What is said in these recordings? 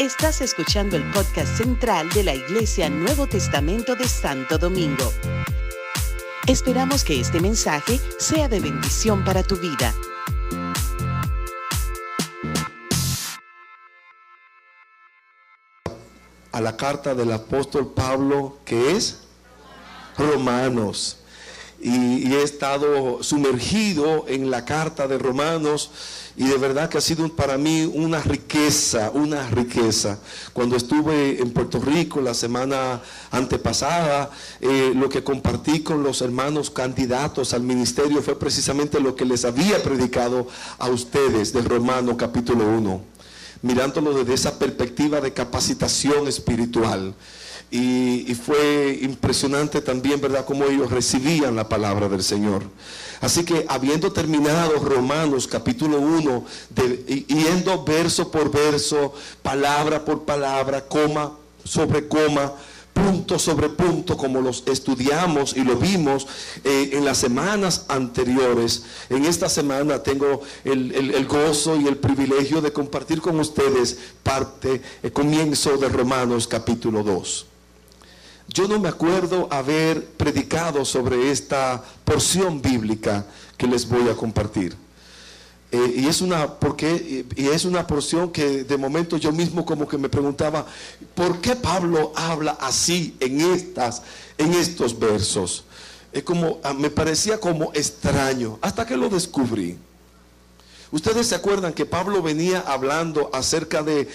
Estás escuchando el podcast central de la Iglesia Nuevo Testamento de Santo Domingo. Esperamos que este mensaje sea de bendición para tu vida. A la carta del apóstol Pablo, que es Romanos. Y, he estado sumergido en la carta de Romanos y de verdad que ha sido para mí una riqueza, una riqueza. Cuando estuve en Puerto Rico la semana antepasada, eh, lo que compartí con los hermanos candidatos al ministerio fue precisamente lo que les había predicado a ustedes del Romano capítulo 1, mirándolo desde esa perspectiva de capacitación espiritual. Y, fue impresionante también, ¿verdad?, cómo ellos recibían la palabra del Señor. Así que habiendo terminado Romanos capítulo 1, yendo verso por verso, palabra por palabra, coma sobre coma, punto sobre punto, como los estudiamos y lo vimos eh, en las semanas anteriores. En esta semana tengo el, gozo y el privilegio de compartir con ustedes parte, el comienzo de Romanos capítulo 2. Yo no me acuerdo haber predicado sobre esta porción bíblica que les voy a compartir. Eh, y es una porque y es una porción que de momento yo mismo como que me preguntaba por qué Pablo habla así en estas en estos versos. Es como ah, me parecía como extraño hasta que lo descubrí. Ustedes se acuerdan que Pablo venía hablando acerca de,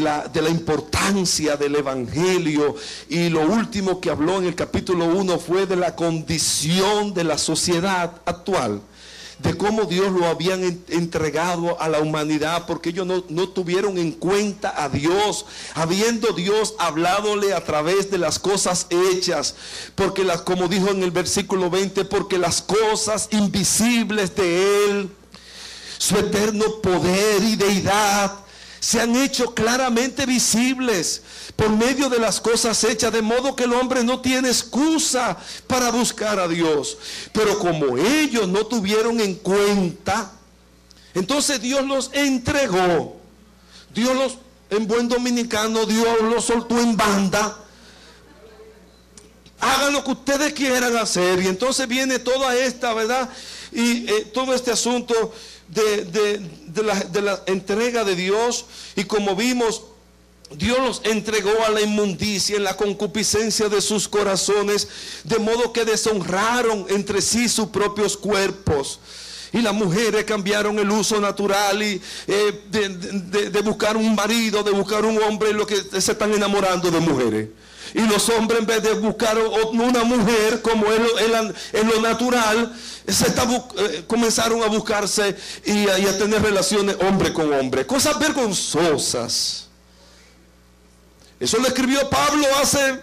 la, de, la, importancia del Evangelio y lo último que habló en el capítulo 1 fue de la condición de la sociedad actual, de cómo Dios lo habían entregado a la humanidad porque ellos no, no tuvieron en cuenta a Dios, habiendo Dios habladole a través de las cosas hechas, porque las, como dijo en el versículo 20, porque las cosas invisibles de Él, su eterno poder y deidad se han hecho claramente visibles por medio de las cosas hechas, de modo que el hombre no tiene excusa para buscar a Dios. Pero como ellos no tuvieron en cuenta, entonces Dios los entregó. Dios los, en buen dominicano, Dios los soltó en banda. Hagan lo que ustedes quieran hacer. Y entonces viene toda esta, ¿verdad? Y eh, todo este asunto de, la, de la entrega de Dios y como vimos, Dios los entregó a la inmundicia en la concupiscencia de sus corazones, de modo que deshonraron entre sí sus propios cuerpos. Y las mujeres cambiaron el uso natural y eh, de, buscar un marido, de buscar un hombre, lo que se están enamorando de mujeres. Y los hombres en vez de buscar una mujer como en lo, natural, se eh, comenzaron a buscarse y a, tener relaciones hombre con hombre. Cosas vergonzosas. Eso lo escribió Pablo hace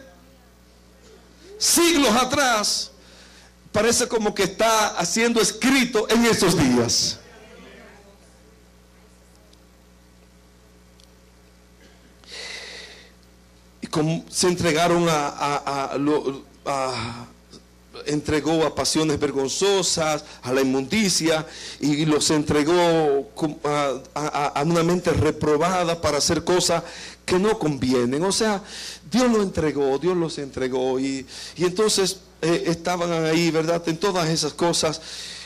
siglos atrás. Parece como que está haciendo escrito en estos días. Se entregaron a, entregó a pasiones vergonzosas, a la inmundicia, y los entregó a, una mente reprobada para hacer cosas que no convienen. O sea, Dios lo entregó, Dios los entregó, y, entonces eh, estaban ahí, ¿verdad? En todas esas cosas.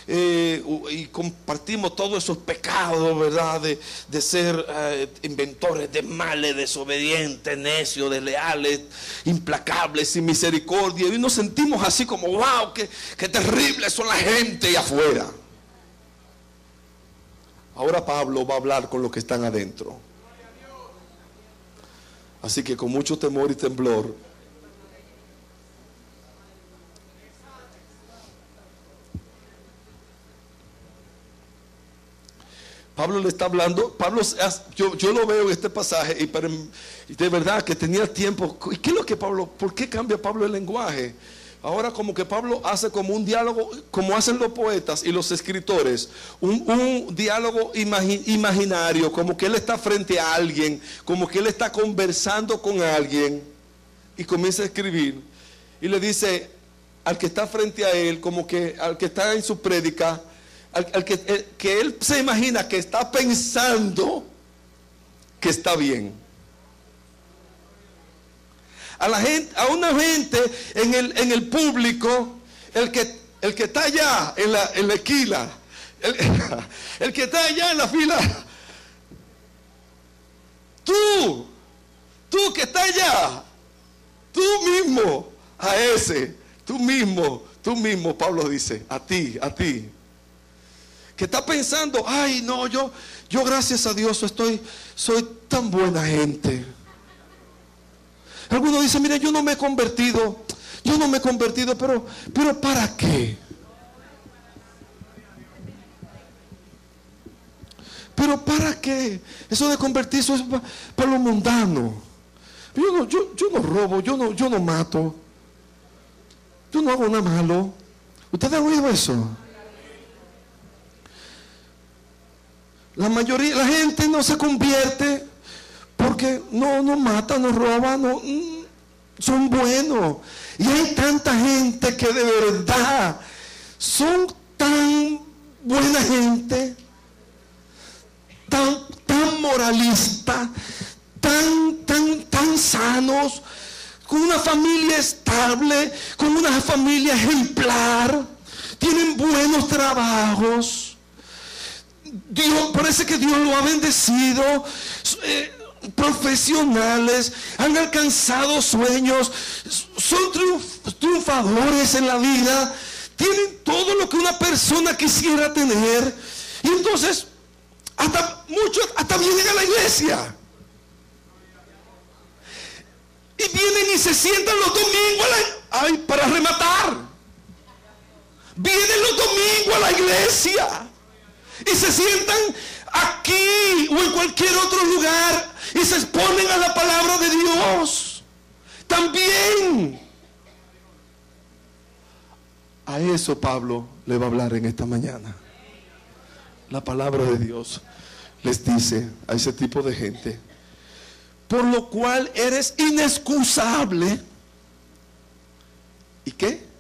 Eh, y compartimos todos esos pecados, ¿verdad? De, ser eh, inventores de males, desobedientes, necios, desleales, implacables, sin misericordia. Y nos sentimos así como, wow, qué, qué terrible son la gente ahí afuera. Ahora Pablo va a hablar con los que están adentro. Así que con mucho temor y temblor Pablo le está hablando, Pablo, yo, yo lo veo en este pasaje y, de verdad que tenía tiempo. ¿Y qué es lo que Pablo, por qué cambia Pablo el lenguaje? Ahora como que Pablo hace como un diálogo, como hacen los poetas y los escritores, un, diálogo imaginario, como que él está frente a alguien, como que él está conversando con alguien y comienza a escribir. Y le dice al que está frente a él, como que al que está en su prédica, al, que, él se imagina que está pensando que está bien. a la gente, a una gente en el, en el público, el que, el que está allá en la, en la esquina, el, el que está allá en la fila, tú, tú que estás allá, tú mismo, a ese, tú mismo, tú mismo, Pablo dice, a ti, a ti, que está pensando, ay no, yo, yo gracias a Dios soy tan buena gente. Algunos dicen, mire, yo no me he convertido, yo no me he convertido, pero, pero ¿para qué? Pero ¿para qué? Eso de convertirse es para, lo mundano. Yo no, yo, yo no robo, yo no, yo no mato. Yo no hago nada malo. ¿Ustedes han oído eso? La mayoría, la gente no se convierte porque no, no mata, no roba, no, mm, son buenos. Y hay tanta gente que de verdad son tan buena gente, tan, tan moralista, tan, tan, tan sanos, con una familia estable, con una familia ejemplar, tienen buenos trabajos. Dios, parece que Dios lo ha bendecido. Eh, profesionales, han alcanzado sueños, son triunfadores en la vida, tienen todo lo que una persona quisiera tener. Y entonces, hasta muchos, hasta vienen a la iglesia. Y vienen y se sientan los domingos ay, para rematar. Vienen los domingos a la iglesia y se sientan aquí o en cualquier otro lugar y se exponen a la palabra de Dios. También. A eso Pablo le va a hablar en esta mañana. La palabra de Dios les dice a ese tipo de gente, por lo cual eres inexcusable. ¿Y qué?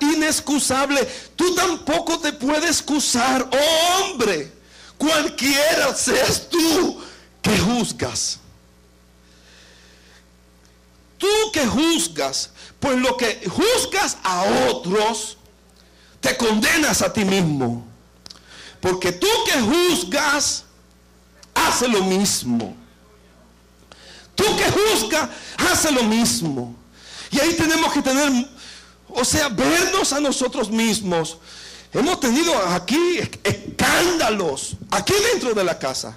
Inexcusable. Tú tampoco te puedes excusar, oh hombre, cualquiera seas tú que juzgas. Tú que juzgas, pues lo que juzgas a otros, te condenas a ti mismo. Porque tú que juzgas, hace lo mismo. Tú que juzgas, hace lo mismo. Y ahí tenemos que tener, o sea, vernos a nosotros mismos. Hemos tenido aquí escándalos, aquí dentro de la casa.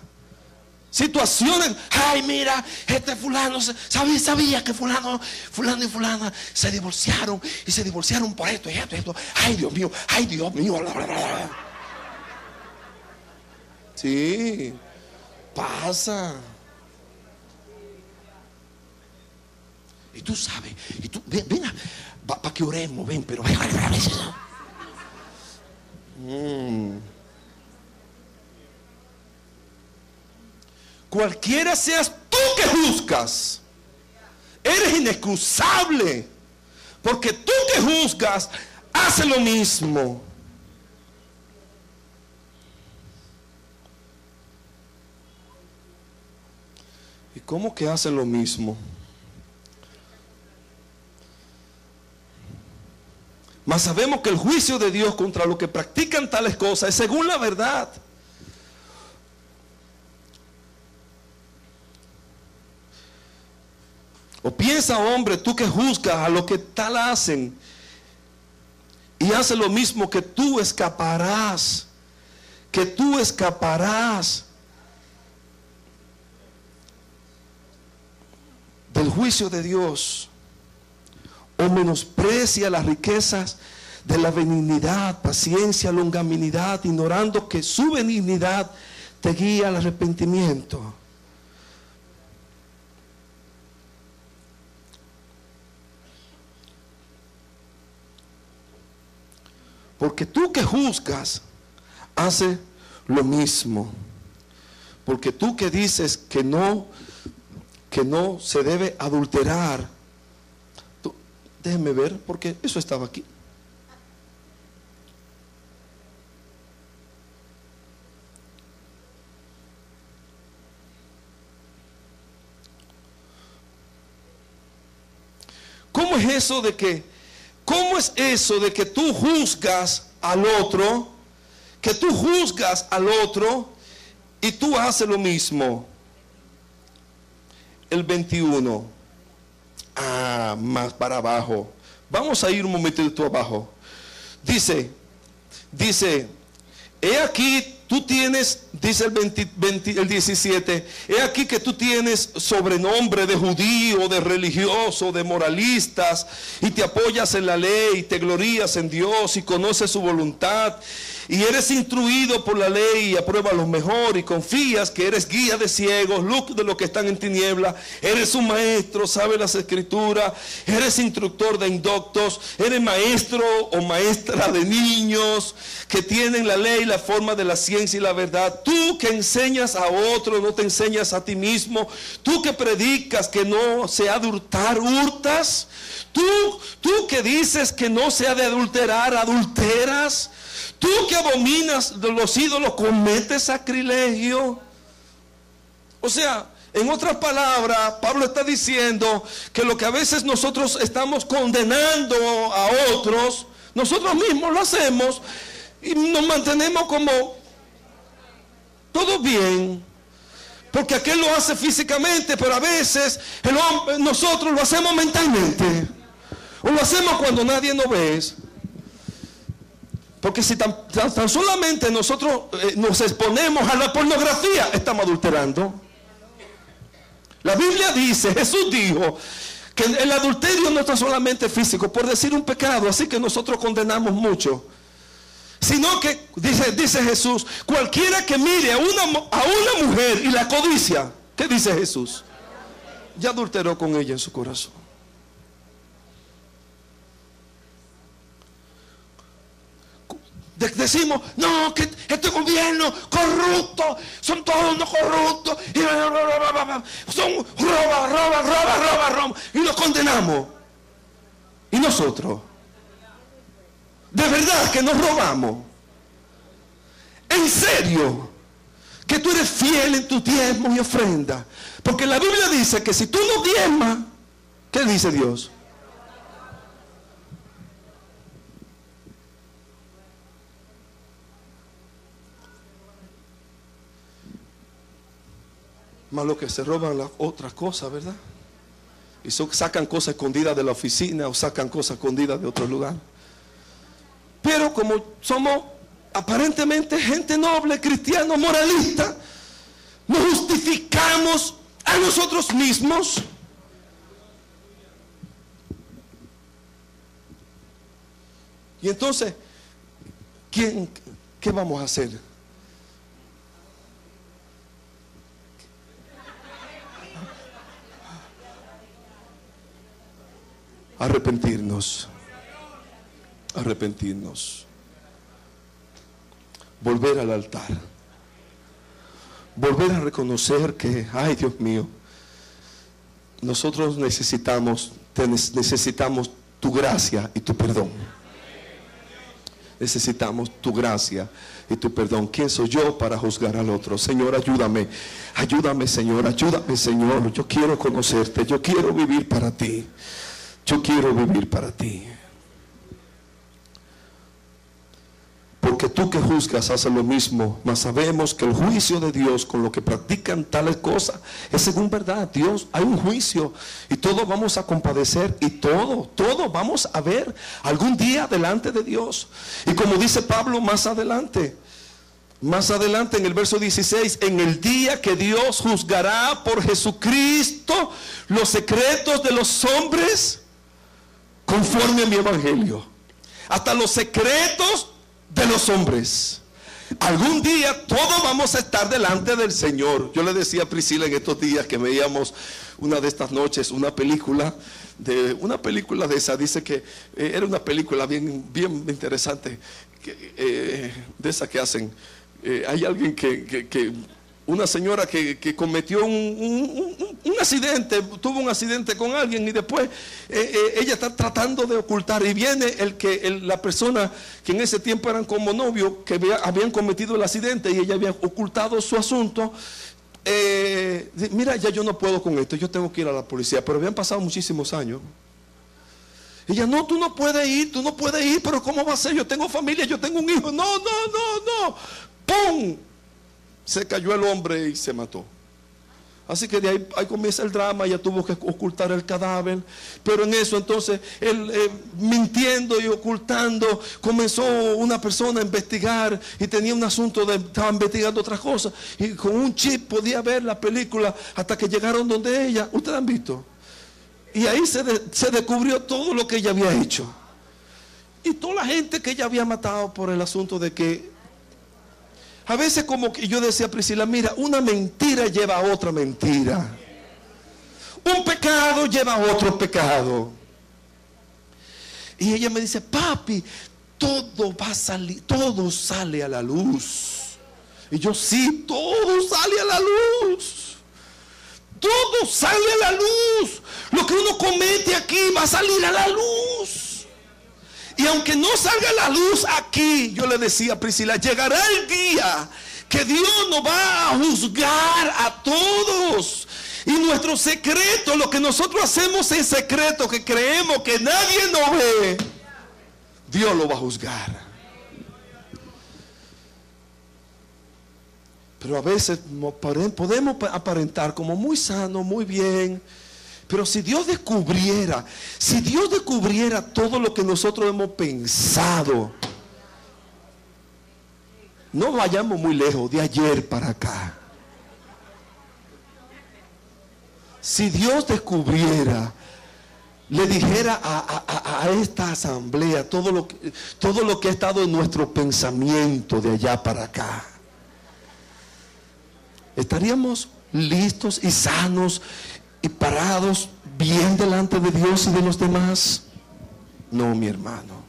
Situaciones, ay mira, este fulano, sabía, sabía que fulano, fulano y fulana se divorciaron y se divorciaron por esto y esto esto. Ay Dios mío, ay Dios mío. Sí, pasa. Y tú sabes, y tú, ven, ven para que oremos, ven, pero mm. Cualquiera seas tú que juzgas, eres inexcusable. Porque tú que juzgas, hace lo mismo. ¿Y cómo que hace lo mismo? Mas sabemos que el juicio de Dios contra los que practican tales cosas es según la verdad. O piensa, hombre, tú que juzgas a lo que tal hacen y hace lo mismo que tú escaparás, que tú escaparás del juicio de Dios. O menosprecia las riquezas de la benignidad, paciencia, longanimidad, ignorando que su benignidad te guía al arrepentimiento. Porque tú que juzgas, hace lo mismo. Porque tú que dices que no, que no se debe adulterar. Déjeme ver, porque eso estaba aquí. ¿Cómo es eso de que, cómo es eso de que tú juzgas al otro, que tú juzgas al otro y tú haces lo mismo? El 21. Más para abajo. Vamos a ir un momentito abajo. Dice, dice, he aquí Tú tienes, dice el, el 17, he aquí que tú tienes sobrenombre de judío, de religioso, de moralistas, y te apoyas en la ley, y te glorías en Dios, y conoces su voluntad, y eres instruido por la ley y apruebas lo mejor y confías que eres guía de ciegos, luz de los que están en tiniebla, eres un maestro, sabes las escrituras, eres instructor de indoctos, eres maestro o maestra de niños que tienen la ley, la forma de la ciencia y la verdad. Tú que enseñas a otro, no te enseñas a ti mismo. Tú que predicas que no se ha de hurtar, hurtas. Tú, tú que dices que no se ha de adulterar, adulteras. Tú que abominas de los ídolos, cometes sacrilegio. O sea, en otras palabras, Pablo está diciendo que lo que a veces nosotros estamos condenando a otros, nosotros mismos lo hacemos y nos mantenemos como todo bien. Porque aquel lo hace físicamente, pero a veces nosotros lo hacemos mentalmente. O lo hacemos cuando nadie nos ve. Porque si tan, solamente nosotros eh, nos exponemos a la pornografía, estamos adulterando. La Biblia dice, Jesús dijo, que el adulterio no está solamente físico, por decir un pecado, así que nosotros condenamos mucho. Sino que, dice, dice Jesús, cualquiera que mire a una, a una mujer y la codicia, ¿qué dice Jesús? Ya adulteró con ella en su corazón. decimos, no, que este gobierno corrupto, son todos unos corruptos, y son roba, roba, roba, roba, roba, y los condenamos. ¿Y nosotros? De verdad que nos robamos. En serio, que tú eres fiel en tu diezmo y ofrenda. Porque la Biblia dice que si tú no diezmas, ¿qué dice Dios? más lo que se roban las otras cosas, ¿verdad? Y sacan cosas escondidas de la oficina o sacan cosas escondidas de otro lugar. Pero como somos aparentemente gente noble, cristiano, moralista, nos justificamos a nosotros mismos. Y entonces, ¿quién, ¿qué vamos a hacer? arrepentirnos, arrepentirnos, volver al altar, volver a reconocer que, ay Dios mío, nosotros necesitamos, necesitamos tu gracia y tu perdón. Necesitamos tu gracia y tu perdón. ¿Quién soy yo para juzgar al otro? Señor, ayúdame. Ayúdame, Señor. Ayúdame, Señor. Yo quiero conocerte. Yo quiero vivir para ti. Yo quiero vivir para ti. Tú que juzgas haces lo mismo, mas sabemos que el juicio de Dios con lo que practican tales cosas es según verdad. Dios, hay un juicio y todos vamos a compadecer y todo, todo vamos a ver algún día delante de Dios. Y como dice Pablo más adelante, más adelante en el verso 16, en el día que Dios juzgará por Jesucristo los secretos de los hombres conforme a mi evangelio, hasta los secretos de los hombres. Algún día todos vamos a estar delante del Señor. Yo le decía a Priscila en estos días que veíamos una de estas noches una película de una película de esa. Dice que eh, era una película bien, bien interesante eh, de esa que hacen. Eh, hay alguien que una señora que, cometió un, accidente, tuvo un accidente con alguien y después eh, eh, ella está tratando de ocultar y viene el que la persona que en ese tiempo eran como novio que habían cometido el accidente y ella había ocultado su asunto. Eh, mira, ya yo no puedo con esto, yo tengo que ir a la policía, pero habían pasado muchísimos años. Ella, no, tú no puedes ir, tú no puedes ir, pero ¿cómo va a ser? Yo tengo familia, yo tengo un hijo. No, no, no, no. ¡Pum! Se cayó el hombre y se mató. Así que de ahí, comienza el drama, ella tuvo que ocultar el cadáver. Pero en eso entonces, él eh, mintiendo y ocultando, comenzó una persona a investigar y tenía un asunto de, estaba investigando otras cosas. Y con un chip podía ver la película hasta que llegaron donde ella. ¿Ustedes han visto? Y ahí se, se descubrió todo lo que ella había hecho. Y toda la gente que ella había matado por el asunto de que a veces como que yo decía a Priscila, mira, una mentira lleva a otra mentira. Un pecado lleva a otro pecado. Y ella me dice, papi, todo va a salir, todo sale a la luz. Y yo, sí, todo sale a la luz. Todo sale a la luz. Lo que uno comete aquí va a salir a la luz. Y aunque no salga la luz aquí, yo le decía a Priscila, llegará el día que Dios nos va a juzgar a todos. Y nuestro secreto, lo que nosotros hacemos en secreto, que creemos que nadie nos ve, Dios lo va a juzgar. Pero a veces podemos aparentar como muy sano, muy bien pero si Dios descubriera, si Dios descubriera todo lo que nosotros hemos pensado, no vayamos muy lejos, de ayer para acá. Si Dios descubriera, le dijera a, esta asamblea todo lo, que, todo lo que ha estado en nuestro pensamiento de allá para acá, estaríamos listos y sanos y parados bien delante de Dios y de los demás? No, mi hermano.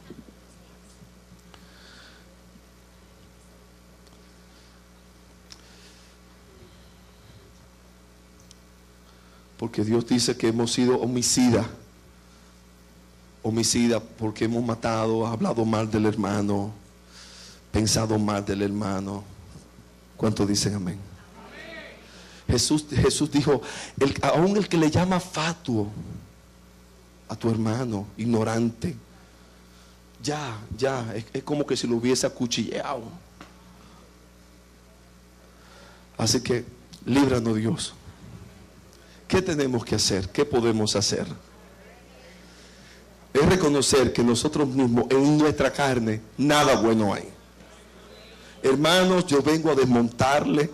Porque Dios dice que hemos sido homicida. Homicida porque hemos matado, hablado mal del hermano, pensado mal del hermano. ¿Cuánto dicen amén? Jesús, Jesús dijo, aún el que le llama fatuo a tu hermano, ignorante, ya, ya, es, es como que si lo hubiese acuchillado. Así que, líbranos Dios. ¿Qué tenemos que hacer? ¿Qué podemos hacer? Es reconocer que nosotros mismos en nuestra carne nada bueno hay. Hermanos, yo vengo a desmontarle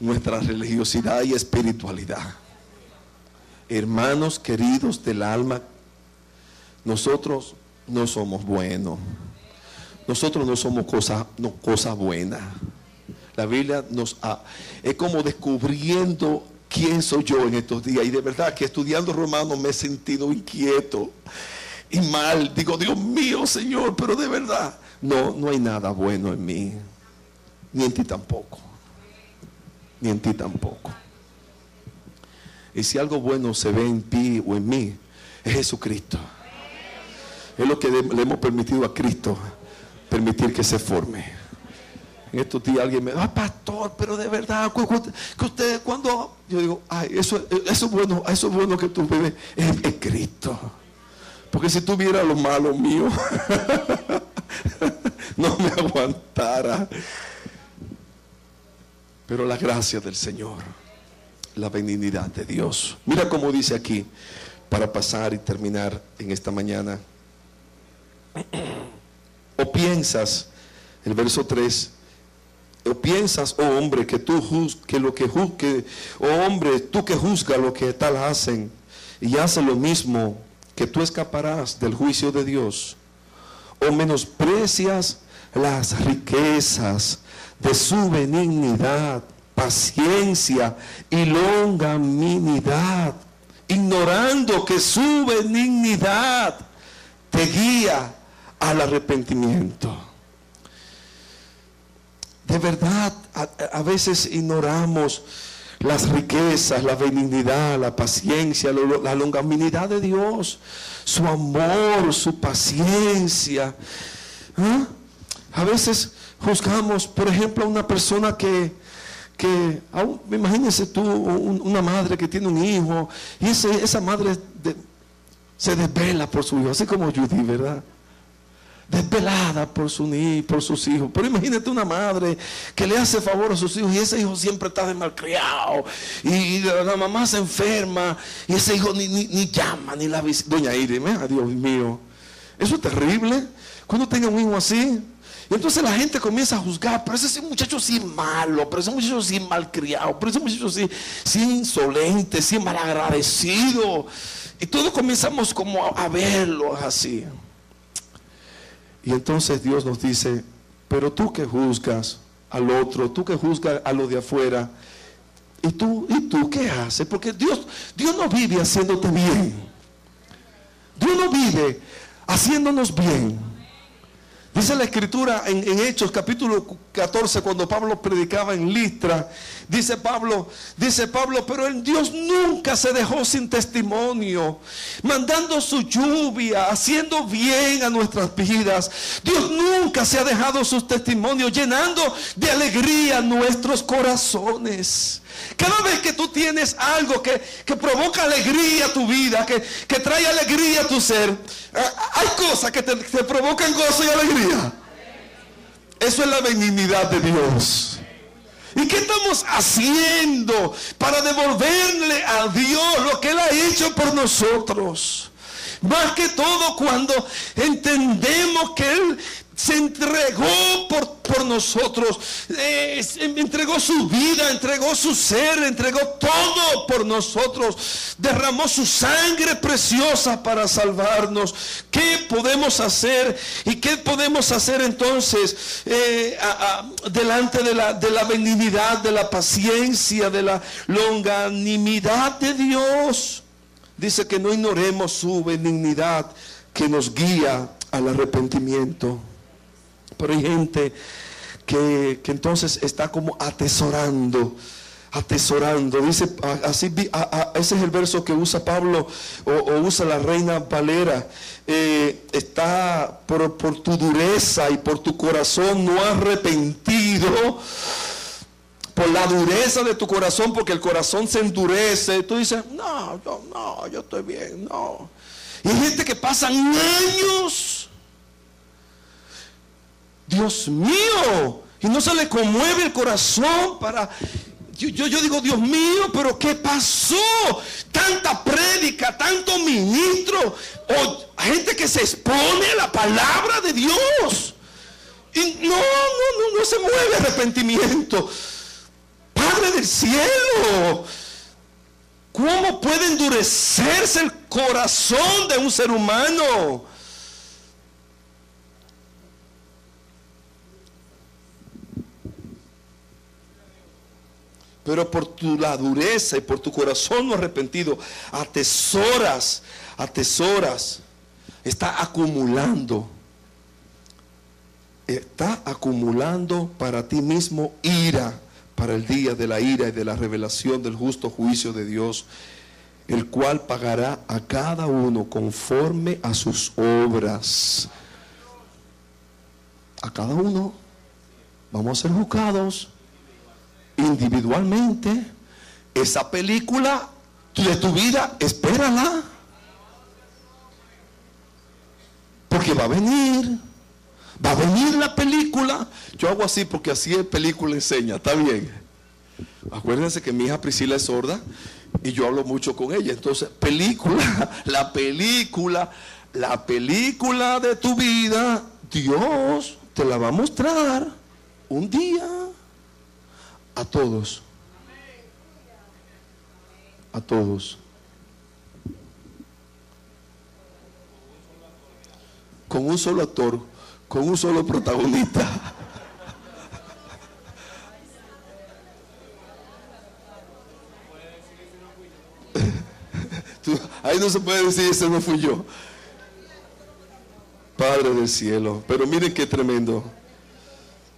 nuestra religiosidad y espiritualidad. Hermanos queridos del alma, nosotros no somos buenos. Nosotros no somos cosas no, cosa buenas. La Biblia nos ha, es como descubriendo quién soy yo en estos días. Y de verdad que estudiando Romanos me he sentido inquieto y mal. Digo, Dios mío, Señor, pero de verdad, no, no hay nada bueno en mí, ni en ti tampoco ni en ti tampoco. Y si algo bueno se ve en ti o en mí, es Jesucristo. Es lo que le hemos permitido a Cristo, permitir que se forme. En estos días alguien me dice, ah, pastor, pero de verdad, que usted cuando yo digo, ay, eso, eso es bueno, eso es bueno que tú vives, es, es Cristo. Porque si tuviera lo malo mío, no me aguantara. Pero la gracia del Señor, la benignidad de Dios. Mira cómo dice aquí, para pasar y terminar en esta mañana. O piensas, el verso 3, o piensas, oh hombre, que tú que lo que juzgue, oh hombre, tú que juzgas lo que tal hacen y haces lo mismo, que tú escaparás del juicio de Dios. O menosprecias las riquezas de su benignidad, paciencia y longanimidad, ignorando que su benignidad te guía al arrepentimiento. De verdad, a, veces ignoramos las riquezas, la benignidad, la paciencia, la longanimidad de Dios, su amor, su paciencia. ¿Ah? A veces juzgamos, por ejemplo, a una persona que, que imagínense tú, una madre que tiene un hijo, y esa madre se desvela por su hijo, así como Judy, ¿verdad? Desvelada por, su, por sus hijos. Pero imagínate una madre que le hace favor a sus hijos y ese hijo siempre está de malcriado y, la mamá se enferma y ese hijo ni, ni, llama ni la visita. Doña Irene, Dios mío, eso es terrible. Cuando tenga un hijo así, y entonces la gente comienza a juzgar, pero ese muchacho sí malo, pero ese muchacho sí malcriado, pero ese muchacho sí, insolente, sí malagradecido. Y todos comenzamos como a, verlo así. Y entonces Dios nos dice, pero tú que juzgas al otro, tú que juzgas a lo de afuera, ¿y tú, ¿y tú qué haces? Porque Dios, Dios no vive haciéndote bien. Dios no vive haciéndonos bien. Dice la escritura en, Hechos capítulo 14 cuando Pablo predicaba en Listra, dice Pablo, dice Pablo, pero el Dios nunca se dejó sin testimonio, mandando su lluvia, haciendo bien a nuestras vidas. Dios nunca se ha dejado sus testimonios, llenando de alegría nuestros corazones. Cada vez que tú tienes algo que, provoca alegría a tu vida, que, trae alegría a tu ser, eh, hay cosas que te, provocan gozo y alegría. Eso es la benignidad de Dios. ¿Y qué estamos haciendo para devolverle a Dios lo que Él ha hecho por nosotros? Más que todo cuando entendemos que Él se entregó nosotros, eh, entregó su vida, entregó su ser, entregó todo por nosotros, derramó su sangre preciosa para salvarnos. ¿Qué podemos hacer? ¿Y qué podemos hacer entonces eh, delante de la, de la benignidad, de la paciencia, de la longanimidad de Dios? Dice que no ignoremos su benignidad que nos guía al arrepentimiento. Pero hay gente que, entonces está como atesorando atesorando. Dice, así, ese es el verso que usa Pablo o, usa la reina Valera. Eh, está por, por, tu dureza y por tu corazón no arrepentido. Por la dureza de tu corazón, porque el corazón se endurece. Tú dices, no, yo no, yo estoy bien, no. Y hay gente que pasan años Dios mío, y no se le conmueve el corazón para... Yo, yo, digo, Dios mío, pero ¿qué pasó? Tanta prédica, tanto ministro, o gente que se expone a la palabra de Dios. Y no, no, no, no se mueve arrepentimiento. Padre del cielo, ¿cómo puede endurecerse el corazón de un ser humano? Pero por tu la dureza y por tu corazón no arrepentido, atesoras, atesoras, está acumulando, está acumulando para ti mismo ira para el día de la ira y de la revelación del justo juicio de Dios, el cual pagará a cada uno conforme a sus obras. A cada uno. Vamos a ser juzgados individualmente, esa película de tu vida, espérala. Porque va a venir, va a venir la película. Yo hago así porque así es película enseña, está bien. Acuérdense que mi hija Priscila es sorda y yo hablo mucho con ella. Entonces, película, la película, la película de tu vida, Dios te la va a mostrar un día a todos. A todos. Con un solo actor, con un solo protagonista. ahí no se puede decir, ese no fui yo. Padre del cielo. Pero miren qué tremendo.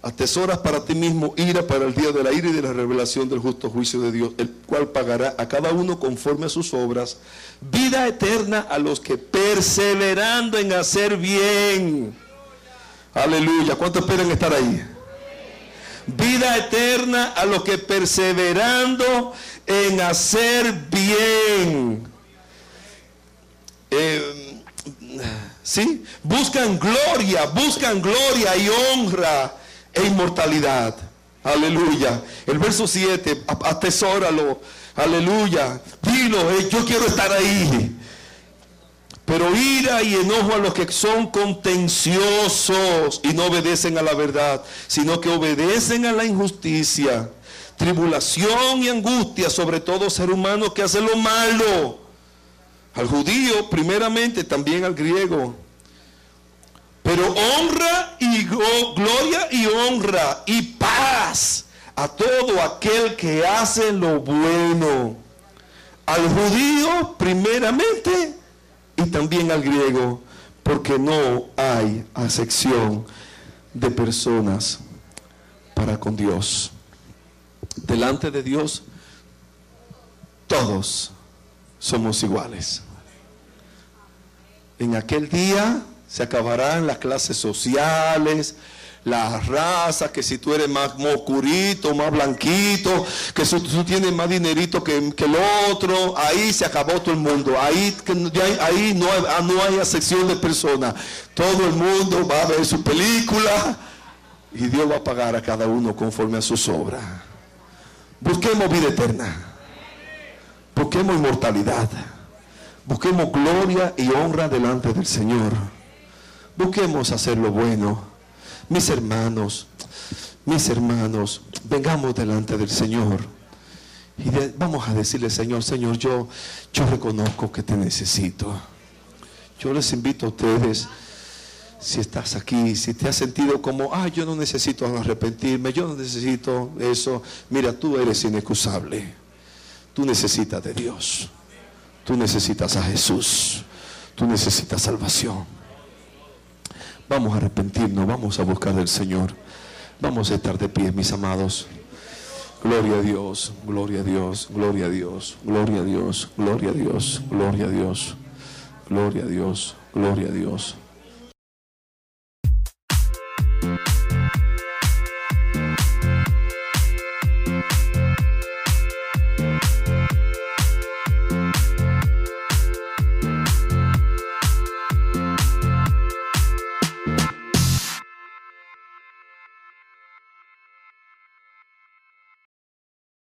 Atesoras para ti mismo ira para el día de la ira y de la revelación del justo juicio de Dios, el cual pagará a cada uno conforme a sus obras, vida eterna a los que perseverando en hacer bien. Aleluya. ¿Cuántos esperan estar ahí? Vida eterna a los que perseverando en hacer bien. eh, ¿sí? Buscan gloria, buscan gloria y honra e inmortalidad. Aleluya. El verso 7, atesóralo. Aleluya. Dilo, eh, yo quiero estar ahí. Pero ira y enojo a los que son contenciosos y no obedecen a la verdad, sino que obedecen a la injusticia. Tribulación y angustia sobre todo ser humano que hace lo malo. Al judío primeramente, también al griego. Pero honra y gloria y honra y paz a todo aquel que hace lo bueno. Al judío primeramente y también al griego, porque no hay acepción de personas para con Dios. Delante de Dios, todos somos iguales. En aquel día se acabarán las clases sociales, la raza, que si tú eres más oscurito, más blanquito, que si tú tienes más dinerito que, el otro, ahí se acabó todo el mundo. Ahí, ahí no, hay, ah, no hay excepción de personas. Todo el mundo va a ver su película y Dios va a pagar a cada uno conforme a sus obras. Busquemos vida eterna. Busquemos inmortalidad. Busquemos gloria y honra delante del Señor. Busquemos hacer lo bueno mis hermanos, mis hermanos, vengamos delante del Señor. Y vamos a decirle, Señor, Señor, yo, yo reconozco que te necesito. Yo les invito a ustedes, si estás aquí, si te has sentido como, ah, yo no necesito arrepentirme, yo no necesito eso. Mira, tú eres inexcusable. Tú necesitas de Dios. Tú necesitas a Jesús. Tú necesitas salvación. Vamos a arrepentirnos, vamos a buscar del Señor. Vamos a estar de pie, mis amados. Gloria a Dios, gloria a Dios, gloria a Dios, gloria a Dios, gloria a Dios, gloria a Dios, gloria a Dios, gloria a Dios.